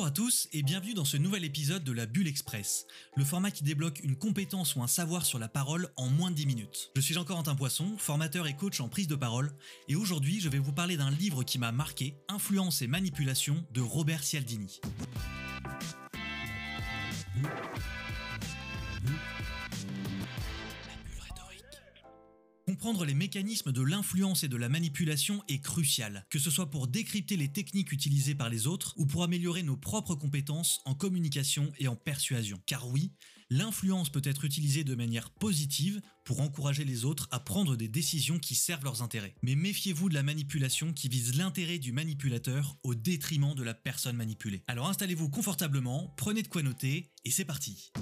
Bonjour à tous et bienvenue dans ce nouvel épisode de la Bulle Express, le format qui débloque une compétence ou un savoir sur la parole en moins de 10 minutes. Je suis jean un Poisson, formateur et coach en prise de parole, et aujourd'hui je vais vous parler d'un livre qui m'a marqué, Influence et manipulation de Robert Cialdini. Comprendre les mécanismes de l'influence et de la manipulation est crucial, que ce soit pour décrypter les techniques utilisées par les autres ou pour améliorer nos propres compétences en communication et en persuasion. Car oui, l'influence peut être utilisée de manière positive pour encourager les autres à prendre des décisions qui servent leurs intérêts. Mais méfiez-vous de la manipulation qui vise l'intérêt du manipulateur au détriment de la personne manipulée. Alors installez-vous confortablement, prenez de quoi noter et c'est parti.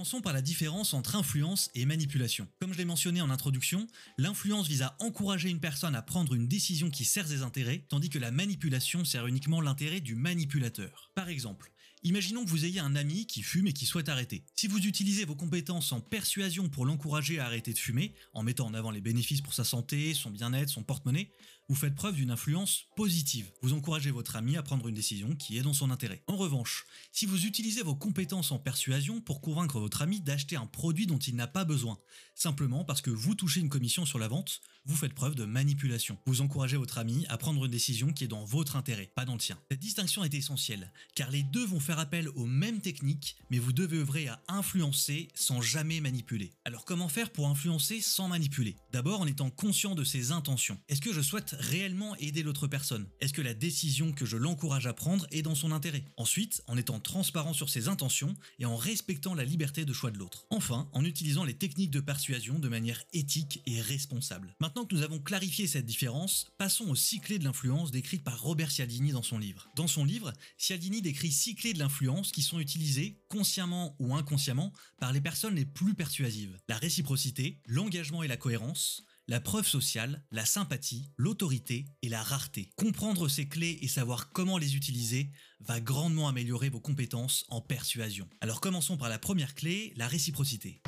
Commençons par la différence entre influence et manipulation. Comme je l'ai mentionné en introduction, l'influence vise à encourager une personne à prendre une décision qui sert ses intérêts, tandis que la manipulation sert uniquement l'intérêt du manipulateur. Par exemple, imaginons que vous ayez un ami qui fume et qui souhaite arrêter. Si vous utilisez vos compétences en persuasion pour l'encourager à arrêter de fumer, en mettant en avant les bénéfices pour sa santé, son bien-être, son porte-monnaie, vous faites preuve d'une influence positive. Vous encouragez votre ami à prendre une décision qui est dans son intérêt. En revanche, si vous utilisez vos compétences en persuasion pour convaincre votre ami d'acheter un produit dont il n'a pas besoin, simplement parce que vous touchez une commission sur la vente, vous faites preuve de manipulation. Vous encouragez votre ami à prendre une décision qui est dans votre intérêt, pas dans le sien. Cette distinction est essentielle, car les deux vont faire appel aux mêmes techniques, mais vous devez œuvrer à influencer sans jamais manipuler. Alors comment faire pour influencer sans manipuler? D'abord en étant conscient de ses intentions. Est-ce que je souhaite réellement aider l'autre personne? Est-ce que la décision que je l'encourage à prendre est dans son intérêt? Ensuite, en étant transparent sur ses intentions et en respectant la liberté de choix de l'autre. Enfin, en utilisant les techniques de persuasion de manière éthique et responsable. Maintenant que nous avons clarifié cette différence, passons aux six clés de l'influence décrites par Robert Cialdini dans son livre. Dans son livre, Cialdini décrit six clés de l'influence qui sont utilisées, consciemment ou inconsciemment, par les personnes les plus persuasives. La réciprocité, l'engagement et la cohérence, la preuve sociale, la sympathie, l'autorité et la rareté. Comprendre ces clés et savoir comment les utiliser va grandement améliorer vos compétences en persuasion. Alors commençons par la première clé, la réciprocité.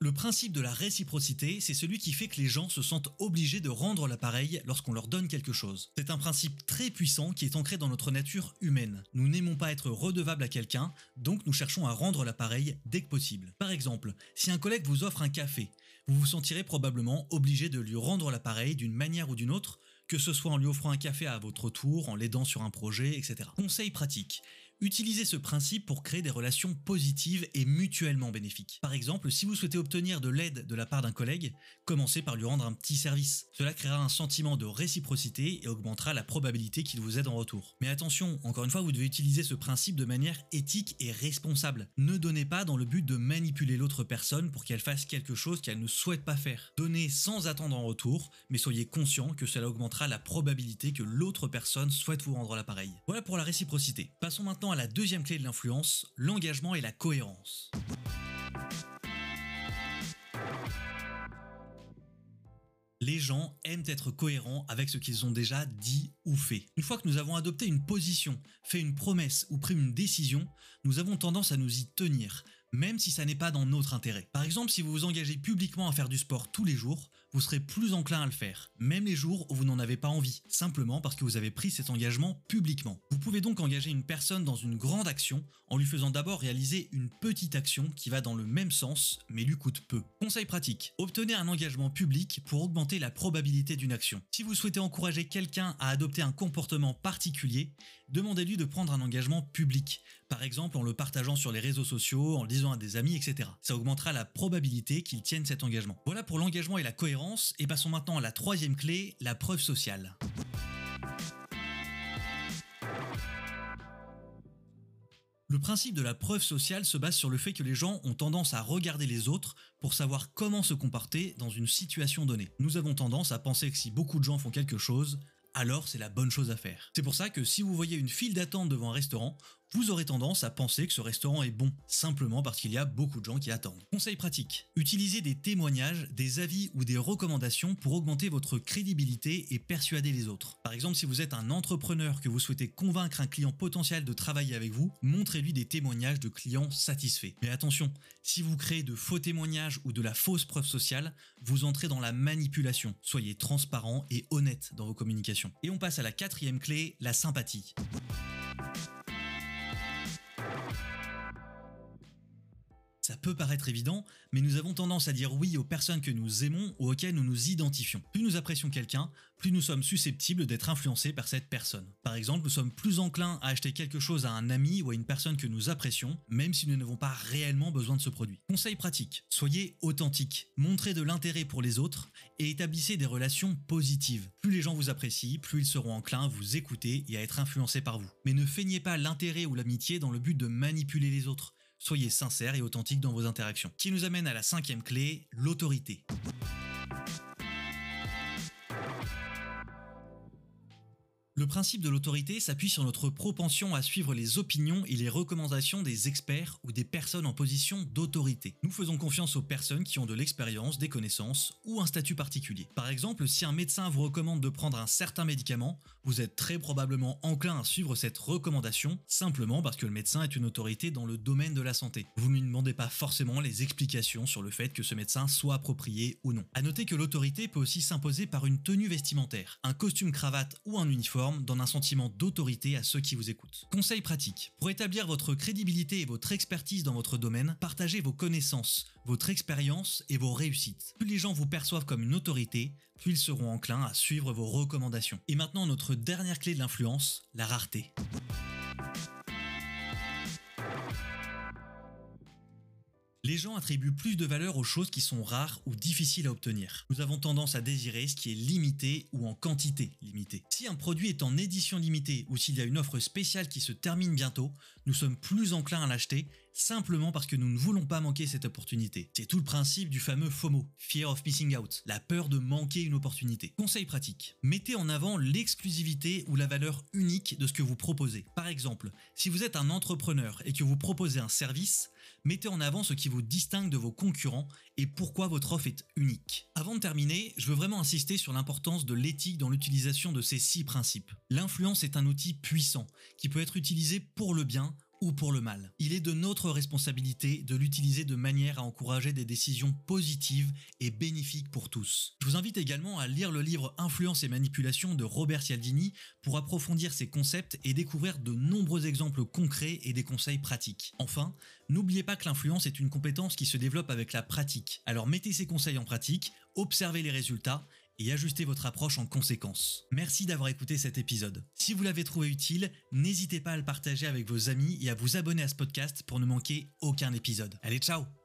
Le principe de la réciprocité, c'est celui qui fait que les gens se sentent obligés de rendre l'appareil lorsqu'on leur donne quelque chose. C'est un principe très puissant qui est ancré dans notre nature humaine. Nous n'aimons pas être redevables à quelqu'un, donc nous cherchons à rendre l'appareil dès que possible. Par exemple, si un collègue vous offre un café, vous vous sentirez probablement obligé de lui rendre l'appareil d'une manière ou d'une autre, que ce soit en lui offrant un café à votre tour, en l'aidant sur un projet, etc. Conseil pratique. Utilisez ce principe pour créer des relations positives et mutuellement bénéfiques. Par exemple, si vous souhaitez obtenir de l'aide de la part d'un collègue, commencez par lui rendre un petit service. Cela créera un sentiment de réciprocité et augmentera la probabilité qu'il vous aide en retour. Mais attention, encore une fois, vous devez utiliser ce principe de manière éthique et responsable. Ne donnez pas dans le but de manipuler l'autre personne pour qu'elle fasse quelque chose qu'elle ne souhaite pas faire. Donnez sans attendre en retour, mais soyez conscient que cela augmentera la probabilité que l'autre personne souhaite vous rendre l'appareil. Voilà pour la réciprocité. Passons maintenant à la deuxième clé de l'influence, l'engagement et la cohérence. Les gens aiment être cohérents avec ce qu'ils ont déjà dit ou fait. Une fois que nous avons adopté une position, fait une promesse ou pris une décision, nous avons tendance à nous y tenir, même si ça n'est pas dans notre intérêt. Par exemple, si vous vous engagez publiquement à faire du sport tous les jours, vous serez plus enclin à le faire, même les jours où vous n'en avez pas envie, simplement parce que vous avez pris cet engagement publiquement. Vous pouvez donc engager une personne dans une grande action en lui faisant d'abord réaliser une petite action qui va dans le même sens mais lui coûte peu. Conseil pratique, obtenez un engagement public pour augmenter la probabilité d'une action. Si vous souhaitez encourager quelqu'un à adopter un comportement particulier, demandez-lui de prendre un engagement public, par exemple en le partageant sur les réseaux sociaux, en à des amis, etc. Ça augmentera la probabilité qu'ils tiennent cet engagement. Voilà pour l'engagement et la cohérence, et passons maintenant à la troisième clé, la preuve sociale. Le principe de la preuve sociale se base sur le fait que les gens ont tendance à regarder les autres pour savoir comment se comporter dans une situation donnée. Nous avons tendance à penser que si beaucoup de gens font quelque chose, alors c'est la bonne chose à faire. C'est pour ça que si vous voyez une file d'attente devant un restaurant, vous aurez tendance à penser que ce restaurant est bon, simplement parce qu'il y a beaucoup de gens qui attendent. Conseil pratique. Utilisez des témoignages, des avis ou des recommandations pour augmenter votre crédibilité et persuader les autres. Par exemple, si vous êtes un entrepreneur que vous souhaitez convaincre un client potentiel de travailler avec vous, montrez-lui des témoignages de clients satisfaits. Mais attention, si vous créez de faux témoignages ou de la fausse preuve sociale, vous entrez dans la manipulation. Soyez transparent et honnête dans vos communications. Et on passe à la quatrième clé, la sympathie. Peut paraître évident, mais nous avons tendance à dire oui aux personnes que nous aimons ou auxquelles nous nous identifions. Plus nous apprécions quelqu'un, plus nous sommes susceptibles d'être influencés par cette personne. Par exemple, nous sommes plus enclins à acheter quelque chose à un ami ou à une personne que nous apprécions, même si nous n'avons pas réellement besoin de ce produit. Conseil pratique, soyez authentique, montrez de l'intérêt pour les autres et établissez des relations positives. Plus les gens vous apprécient, plus ils seront enclins à vous écouter et à être influencés par vous. Mais ne feignez pas l'intérêt ou l'amitié dans le but de manipuler les autres. Soyez sincère et authentique dans vos interactions. Qui nous amène à la cinquième clé, l'autorité. Le principe de l'autorité s'appuie sur notre propension à suivre les opinions et les recommandations des experts ou des personnes en position d'autorité. Nous faisons confiance aux personnes qui ont de l'expérience, des connaissances ou un statut particulier. Par exemple, si un médecin vous recommande de prendre un certain médicament, vous êtes très probablement enclin à suivre cette recommandation simplement parce que le médecin est une autorité dans le domaine de la santé. Vous ne lui demandez pas forcément les explications sur le fait que ce médecin soit approprié ou non. A noter que l'autorité peut aussi s'imposer par une tenue vestimentaire, un costume cravate ou un uniforme donne un sentiment d'autorité à ceux qui vous écoutent. Conseil pratique. Pour établir votre crédibilité et votre expertise dans votre domaine, partagez vos connaissances, votre expérience et vos réussites. Plus les gens vous perçoivent comme une autorité, plus ils seront enclins à suivre vos recommandations. Et maintenant notre dernière clé de l'influence, la rareté. Les gens attribuent plus de valeur aux choses qui sont rares ou difficiles à obtenir. Nous avons tendance à désirer ce qui est limité ou en quantité limitée. Si un produit est en édition limitée ou s'il y a une offre spéciale qui se termine bientôt, nous sommes plus enclins à l'acheter simplement parce que nous ne voulons pas manquer cette opportunité. C'est tout le principe du fameux FOMO, Fear of Missing Out, la peur de manquer une opportunité. Conseil pratique, mettez en avant l'exclusivité ou la valeur unique de ce que vous proposez. Par exemple, si vous êtes un entrepreneur et que vous proposez un service, mettez en avant ce qui vous distingue de vos concurrents et pourquoi votre offre est unique. Avant de terminer, je veux vraiment insister sur l'importance de l'éthique dans l'utilisation de ces six principes. L'influence est un outil puissant qui peut être utilisé pour le bien ou pour le mal. Il est de notre responsabilité de l'utiliser de manière à encourager des décisions positives et bénéfiques pour tous. Je vous invite également à lire le livre Influence et manipulation de Robert Cialdini pour approfondir ces concepts et découvrir de nombreux exemples concrets et des conseils pratiques. Enfin, n'oubliez pas que l'influence est une compétence qui se développe avec la pratique. Alors mettez ces conseils en pratique, observez les résultats et ajustez votre approche en conséquence. Merci d'avoir écouté cet épisode. Si vous l'avez trouvé utile, n'hésitez pas à le partager avec vos amis et à vous abonner à ce podcast pour ne manquer aucun épisode. Allez, ciao